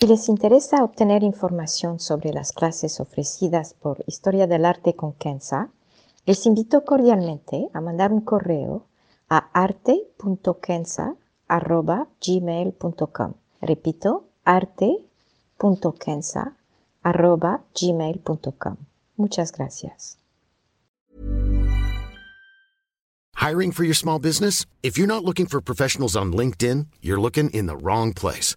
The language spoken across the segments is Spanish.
Si les interesa obtener información sobre las clases ofrecidas por Historia del Arte con Kenza, les invito cordialmente a mandar un correo a arte.kenza.gmail.com. Repito, arte.kenza.gmail.com. Muchas gracias. Hiring for your small business? If you're not looking for professionals on LinkedIn, you're looking in the wrong place.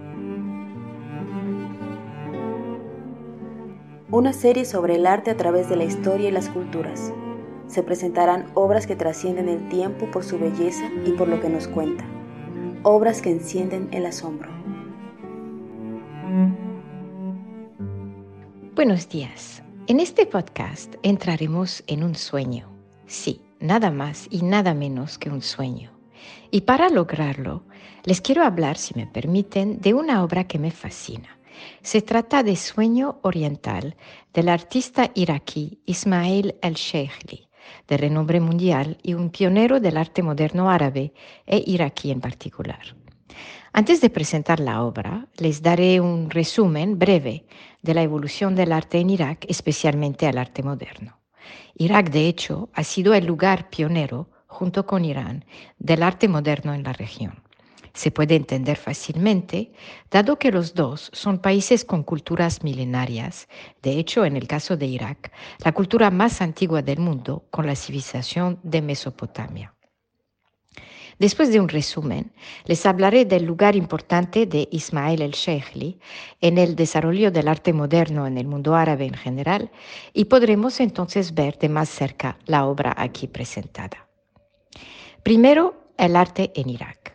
Una serie sobre el arte a través de la historia y las culturas. Se presentarán obras que trascienden el tiempo por su belleza y por lo que nos cuenta. Obras que encienden el asombro. Buenos días. En este podcast entraremos en un sueño. Sí, nada más y nada menos que un sueño. Y para lograrlo, les quiero hablar, si me permiten, de una obra que me fascina se trata de Sueño Oriental del artista iraquí Ismail el-Sheikhli, de renombre mundial y un pionero del arte moderno árabe e iraquí en particular. Antes de presentar la obra, les daré un resumen breve de la evolución del arte en Irak, especialmente al arte moderno. Irak, de hecho, ha sido el lugar pionero, junto con Irán, del arte moderno en la región se puede entender fácilmente, dado que los dos son países con culturas milenarias. De hecho, en el caso de Irak, la cultura más antigua del mundo con la civilización de Mesopotamia. Después de un resumen, les hablaré del lugar importante de Ismail el-Sheikhli en el desarrollo del arte moderno en el mundo árabe en general y podremos entonces ver de más cerca la obra aquí presentada. Primero, el arte en Irak.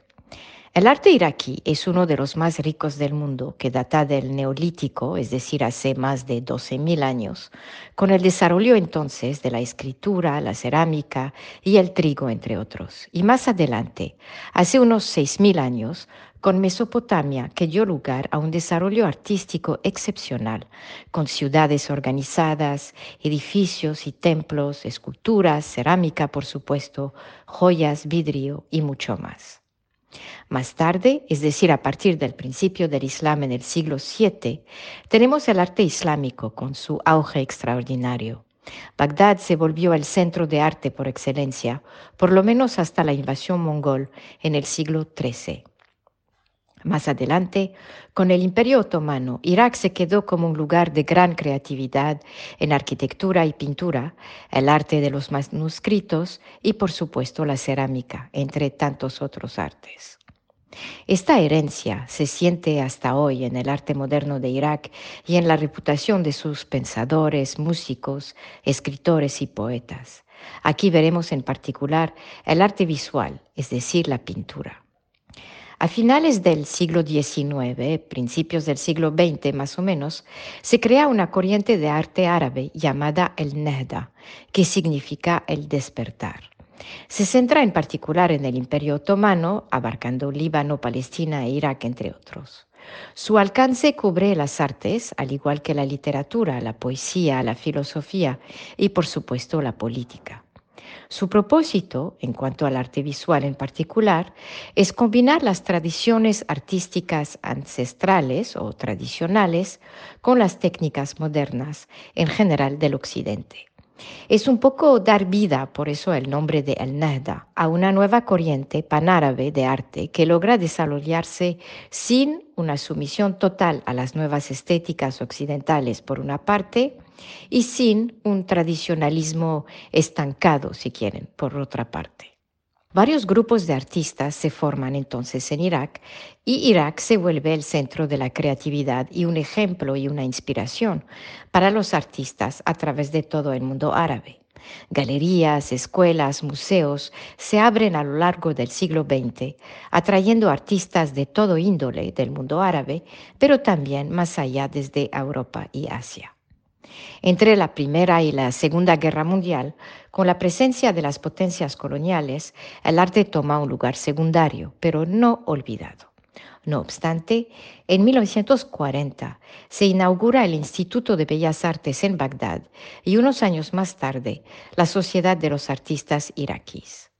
El arte iraquí es uno de los más ricos del mundo, que data del neolítico, es decir, hace más de 12.000 años, con el desarrollo entonces de la escritura, la cerámica y el trigo, entre otros. Y más adelante, hace unos 6.000 años, con Mesopotamia, que dio lugar a un desarrollo artístico excepcional, con ciudades organizadas, edificios y templos, esculturas, cerámica, por supuesto, joyas, vidrio y mucho más. Más tarde, es decir, a partir del principio del Islam en el siglo VII, tenemos el arte islámico con su auge extraordinario. Bagdad se volvió el centro de arte por excelencia, por lo menos hasta la invasión mongol en el siglo XIII. Más adelante, con el Imperio Otomano, Irak se quedó como un lugar de gran creatividad en arquitectura y pintura, el arte de los manuscritos y, por supuesto, la cerámica, entre tantos otros artes. Esta herencia se siente hasta hoy en el arte moderno de Irak y en la reputación de sus pensadores, músicos, escritores y poetas. Aquí veremos en particular el arte visual, es decir, la pintura. A finales del siglo XIX, principios del siglo XX más o menos, se crea una corriente de arte árabe llamada el Nehda, que significa el despertar. Se centra en particular en el Imperio Otomano, abarcando Líbano, Palestina e Irak, entre otros. Su alcance cubre las artes, al igual que la literatura, la poesía, la filosofía y, por supuesto, la política. Su propósito, en cuanto al arte visual en particular, es combinar las tradiciones artísticas ancestrales o tradicionales con las técnicas modernas, en general del Occidente. Es un poco dar vida, por eso el nombre de El Nahda, a una nueva corriente panárabe de arte que logra desarrollarse sin una sumisión total a las nuevas estéticas occidentales por una parte y sin un tradicionalismo estancado, si quieren, por otra parte. Varios grupos de artistas se forman entonces en Irak y Irak se vuelve el centro de la creatividad y un ejemplo y una inspiración para los artistas a través de todo el mundo árabe. Galerías, escuelas, museos se abren a lo largo del siglo XX, atrayendo artistas de todo índole del mundo árabe, pero también más allá desde Europa y Asia. Entre la Primera y la Segunda Guerra Mundial, con la presencia de las potencias coloniales, el arte toma un lugar secundario, pero no olvidado. No obstante, en 1940 se inaugura el Instituto de Bellas Artes en Bagdad y unos años más tarde la Sociedad de los Artistas Iraquíes.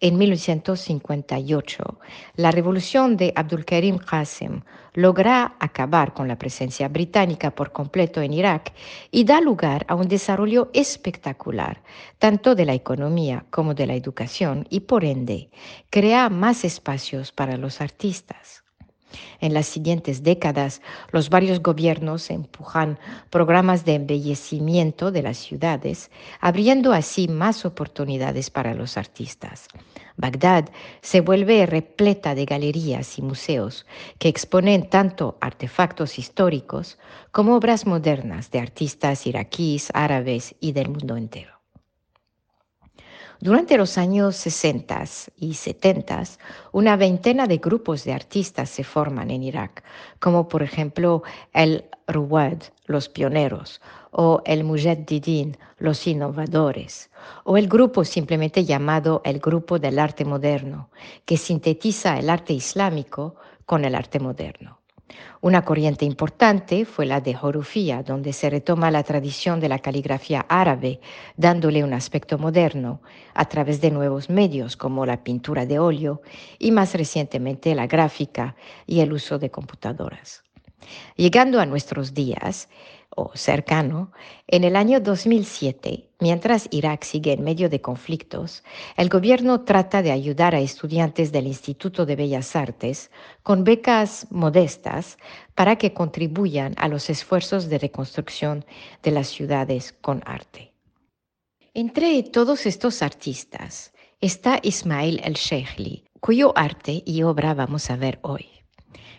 En 1958, la revolución de Abdulkarim Qasem logra acabar con la presencia británica por completo en Irak y da lugar a un desarrollo espectacular, tanto de la economía como de la educación, y por ende crea más espacios para los artistas. En las siguientes décadas, los varios gobiernos empujan programas de embellecimiento de las ciudades, abriendo así más oportunidades para los artistas. Bagdad se vuelve repleta de galerías y museos que exponen tanto artefactos históricos como obras modernas de artistas iraquíes, árabes y del mundo entero. Durante los años 60 y 70, una veintena de grupos de artistas se forman en Irak, como por ejemplo el Ruwad, los pioneros, o el Mujaddidin, los innovadores, o el grupo simplemente llamado el Grupo del Arte Moderno, que sintetiza el arte islámico con el arte moderno. Una corriente importante fue la de Horufía, donde se retoma la tradición de la caligrafía árabe, dándole un aspecto moderno a través de nuevos medios como la pintura de óleo y más recientemente la gráfica y el uso de computadoras. Llegando a nuestros días, o cercano, en el año 2007, mientras Irak sigue en medio de conflictos, el gobierno trata de ayudar a estudiantes del Instituto de Bellas Artes con becas modestas para que contribuyan a los esfuerzos de reconstrucción de las ciudades con arte. Entre todos estos artistas está Ismail el-Sheikhli, cuyo arte y obra vamos a ver hoy.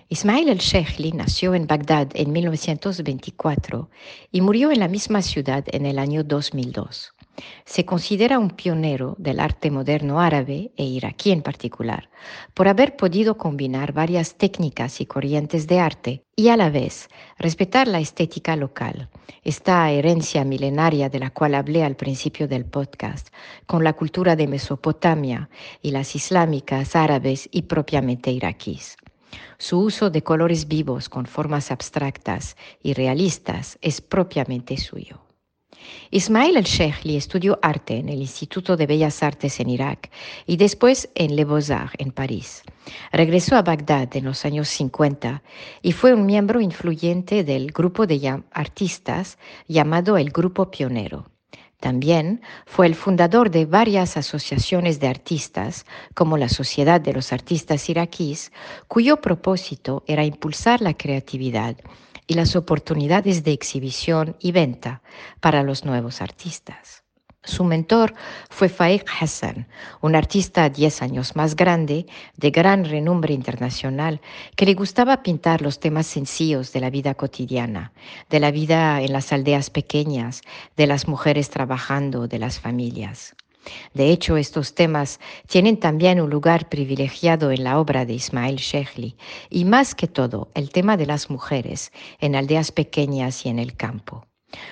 Ismail el-Sheikhli nació en Bagdad en 1924 y murió en la misma ciudad en el año 2002. Se considera un pionero del arte moderno árabe e iraquí en particular, por haber podido combinar varias técnicas y corrientes de arte y a la vez respetar la estética local, esta herencia milenaria de la cual hablé al principio del podcast, con la cultura de Mesopotamia y las islámicas, árabes y propiamente iraquíes. Su uso de colores vivos con formas abstractas y realistas es propiamente suyo. Ismail el-Sheikhli estudió arte en el Instituto de Bellas Artes en Irak y después en Le Beaux-Arts en París. Regresó a Bagdad en los años 50 y fue un miembro influyente del grupo de artistas llamado el Grupo Pionero. También fue el fundador de varias asociaciones de artistas, como la Sociedad de los Artistas Iraquíes, cuyo propósito era impulsar la creatividad y las oportunidades de exhibición y venta para los nuevos artistas. Su mentor fue Faik Hassan, un artista 10 años más grande, de gran renombre internacional, que le gustaba pintar los temas sencillos de la vida cotidiana, de la vida en las aldeas pequeñas, de las mujeres trabajando, de las familias. De hecho, estos temas tienen también un lugar privilegiado en la obra de Ismail Shehli, y más que todo el tema de las mujeres en aldeas pequeñas y en el campo.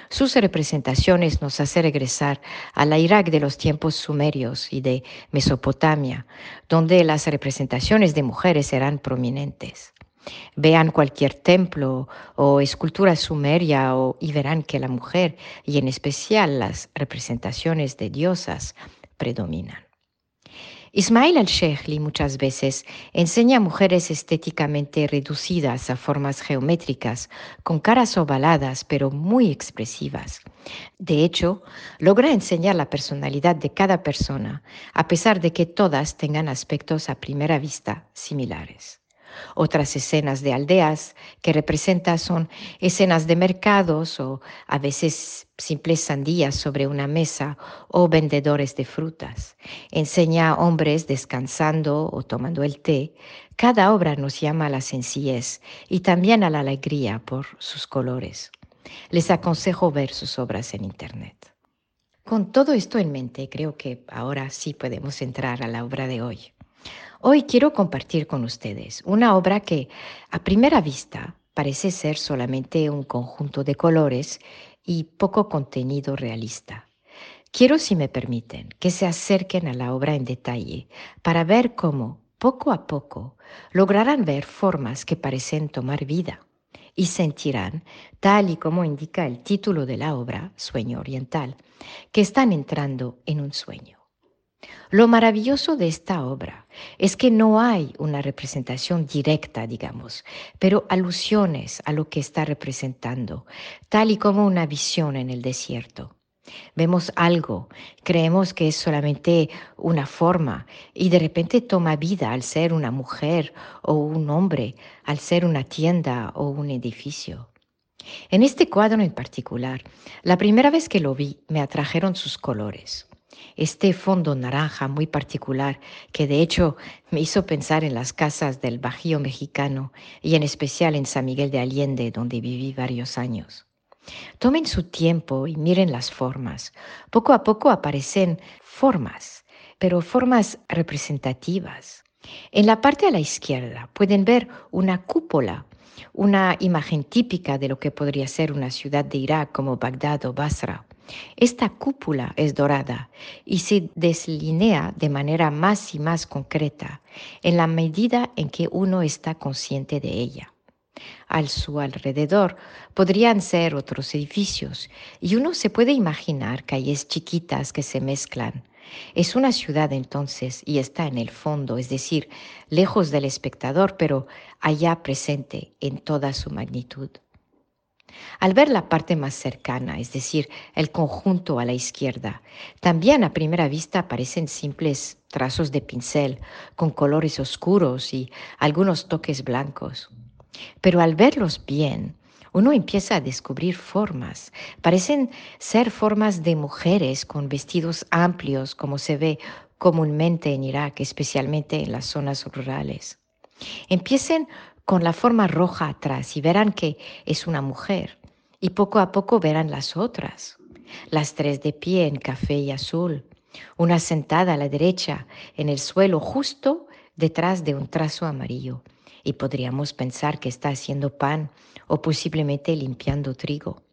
Sus representaciones nos hacen regresar a la Irak de los tiempos sumerios y de Mesopotamia, donde las representaciones de mujeres eran prominentes. Vean cualquier templo o escultura sumeria y verán que la mujer, y en especial las representaciones de diosas, predominan. Ismail al-Sheikhli muchas veces enseña a mujeres estéticamente reducidas a formas geométricas, con caras ovaladas pero muy expresivas. De hecho, logra enseñar la personalidad de cada persona, a pesar de que todas tengan aspectos a primera vista similares. Otras escenas de aldeas que representa son escenas de mercados o a veces simples sandías sobre una mesa o vendedores de frutas. Enseña a hombres descansando o tomando el té. Cada obra nos llama a la sencillez y también a la alegría por sus colores. Les aconsejo ver sus obras en Internet. Con todo esto en mente, creo que ahora sí podemos entrar a la obra de hoy. Hoy quiero compartir con ustedes una obra que a primera vista parece ser solamente un conjunto de colores y poco contenido realista. Quiero, si me permiten, que se acerquen a la obra en detalle para ver cómo, poco a poco, lograrán ver formas que parecen tomar vida y sentirán, tal y como indica el título de la obra, Sueño Oriental, que están entrando en un sueño. Lo maravilloso de esta obra es que no hay una representación directa, digamos, pero alusiones a lo que está representando, tal y como una visión en el desierto. Vemos algo, creemos que es solamente una forma y de repente toma vida al ser una mujer o un hombre, al ser una tienda o un edificio. En este cuadro en particular, la primera vez que lo vi me atrajeron sus colores. Este fondo naranja muy particular que de hecho me hizo pensar en las casas del Bajío mexicano y en especial en San Miguel de Allende, donde viví varios años. Tomen su tiempo y miren las formas. Poco a poco aparecen formas, pero formas representativas. En la parte a la izquierda pueden ver una cúpula, una imagen típica de lo que podría ser una ciudad de Irak como Bagdad o Basra. Esta cúpula es dorada y se deslinea de manera más y más concreta en la medida en que uno está consciente de ella al su alrededor podrían ser otros edificios y uno se puede imaginar calles chiquitas que se mezclan. Es una ciudad entonces y está en el fondo, es decir, lejos del espectador, pero allá presente en toda su magnitud. Al ver la parte más cercana, es decir, el conjunto a la izquierda, también a primera vista parecen simples trazos de pincel con colores oscuros y algunos toques blancos. Pero al verlos bien, uno empieza a descubrir formas. Parecen ser formas de mujeres con vestidos amplios, como se ve comúnmente en Irak, especialmente en las zonas rurales. Empiecen con la forma roja atrás y verán que es una mujer. Y poco a poco verán las otras. Las tres de pie en café y azul. Una sentada a la derecha en el suelo justo detrás de un trazo amarillo y podríamos pensar que está haciendo pan o posiblemente limpiando trigo.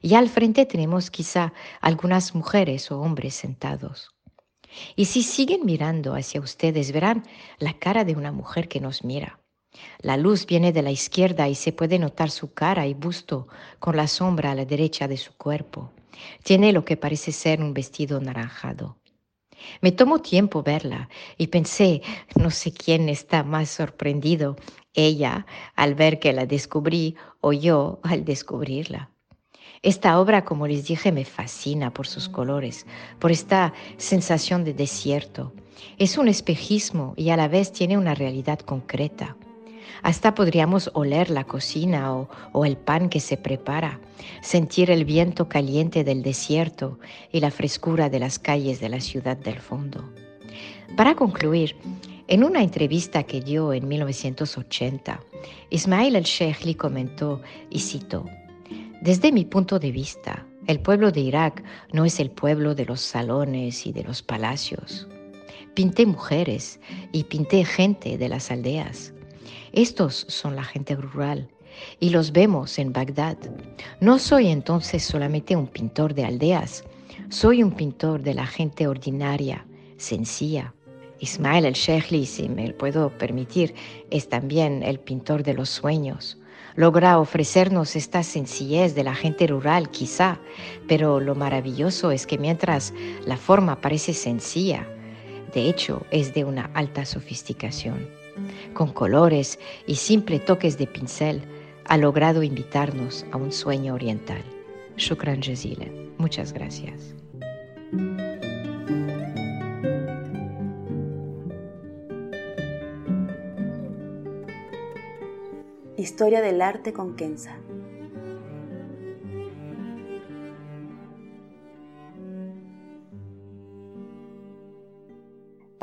Y al frente tenemos quizá algunas mujeres o hombres sentados. Y si siguen mirando hacia ustedes, verán la cara de una mujer que nos mira. La luz viene de la izquierda y se puede notar su cara y busto con la sombra a la derecha de su cuerpo. Tiene lo que parece ser un vestido naranjado. Me tomó tiempo verla y pensé, no sé quién está más sorprendido, ella al ver que la descubrí o yo al descubrirla. Esta obra, como les dije, me fascina por sus colores, por esta sensación de desierto. Es un espejismo y a la vez tiene una realidad concreta. Hasta podríamos oler la cocina o, el pan que se prepara, sentir el viento caliente del desierto y la frescura de las calles de la ciudad del fondo. Para concluir, en una entrevista que dio en 1980, Ismail el-Sheikh comentó, y citó, Desde mi punto de vista, el pueblo de Irak no es el pueblo de los salones y de los palacios. Pinté mujeres y pinté gente de las aldeas. Estos son la gente rural y los vemos en Bagdad. No soy entonces solamente un pintor de aldeas, soy un pintor de la gente ordinaria, sencilla. Ismael el-Sheikhli, si me lo puedo permitir, es también el pintor de los sueños. Logra ofrecernos esta sencillez de la gente rural, quizá, pero lo maravilloso es que mientras la forma parece sencilla, de hecho es de una alta sofisticación con colores y simples toques de pincel, ha logrado invitarnos a un sueño oriental. Shukran jazilan. Muchas gracias. Historia del arte con Kenza.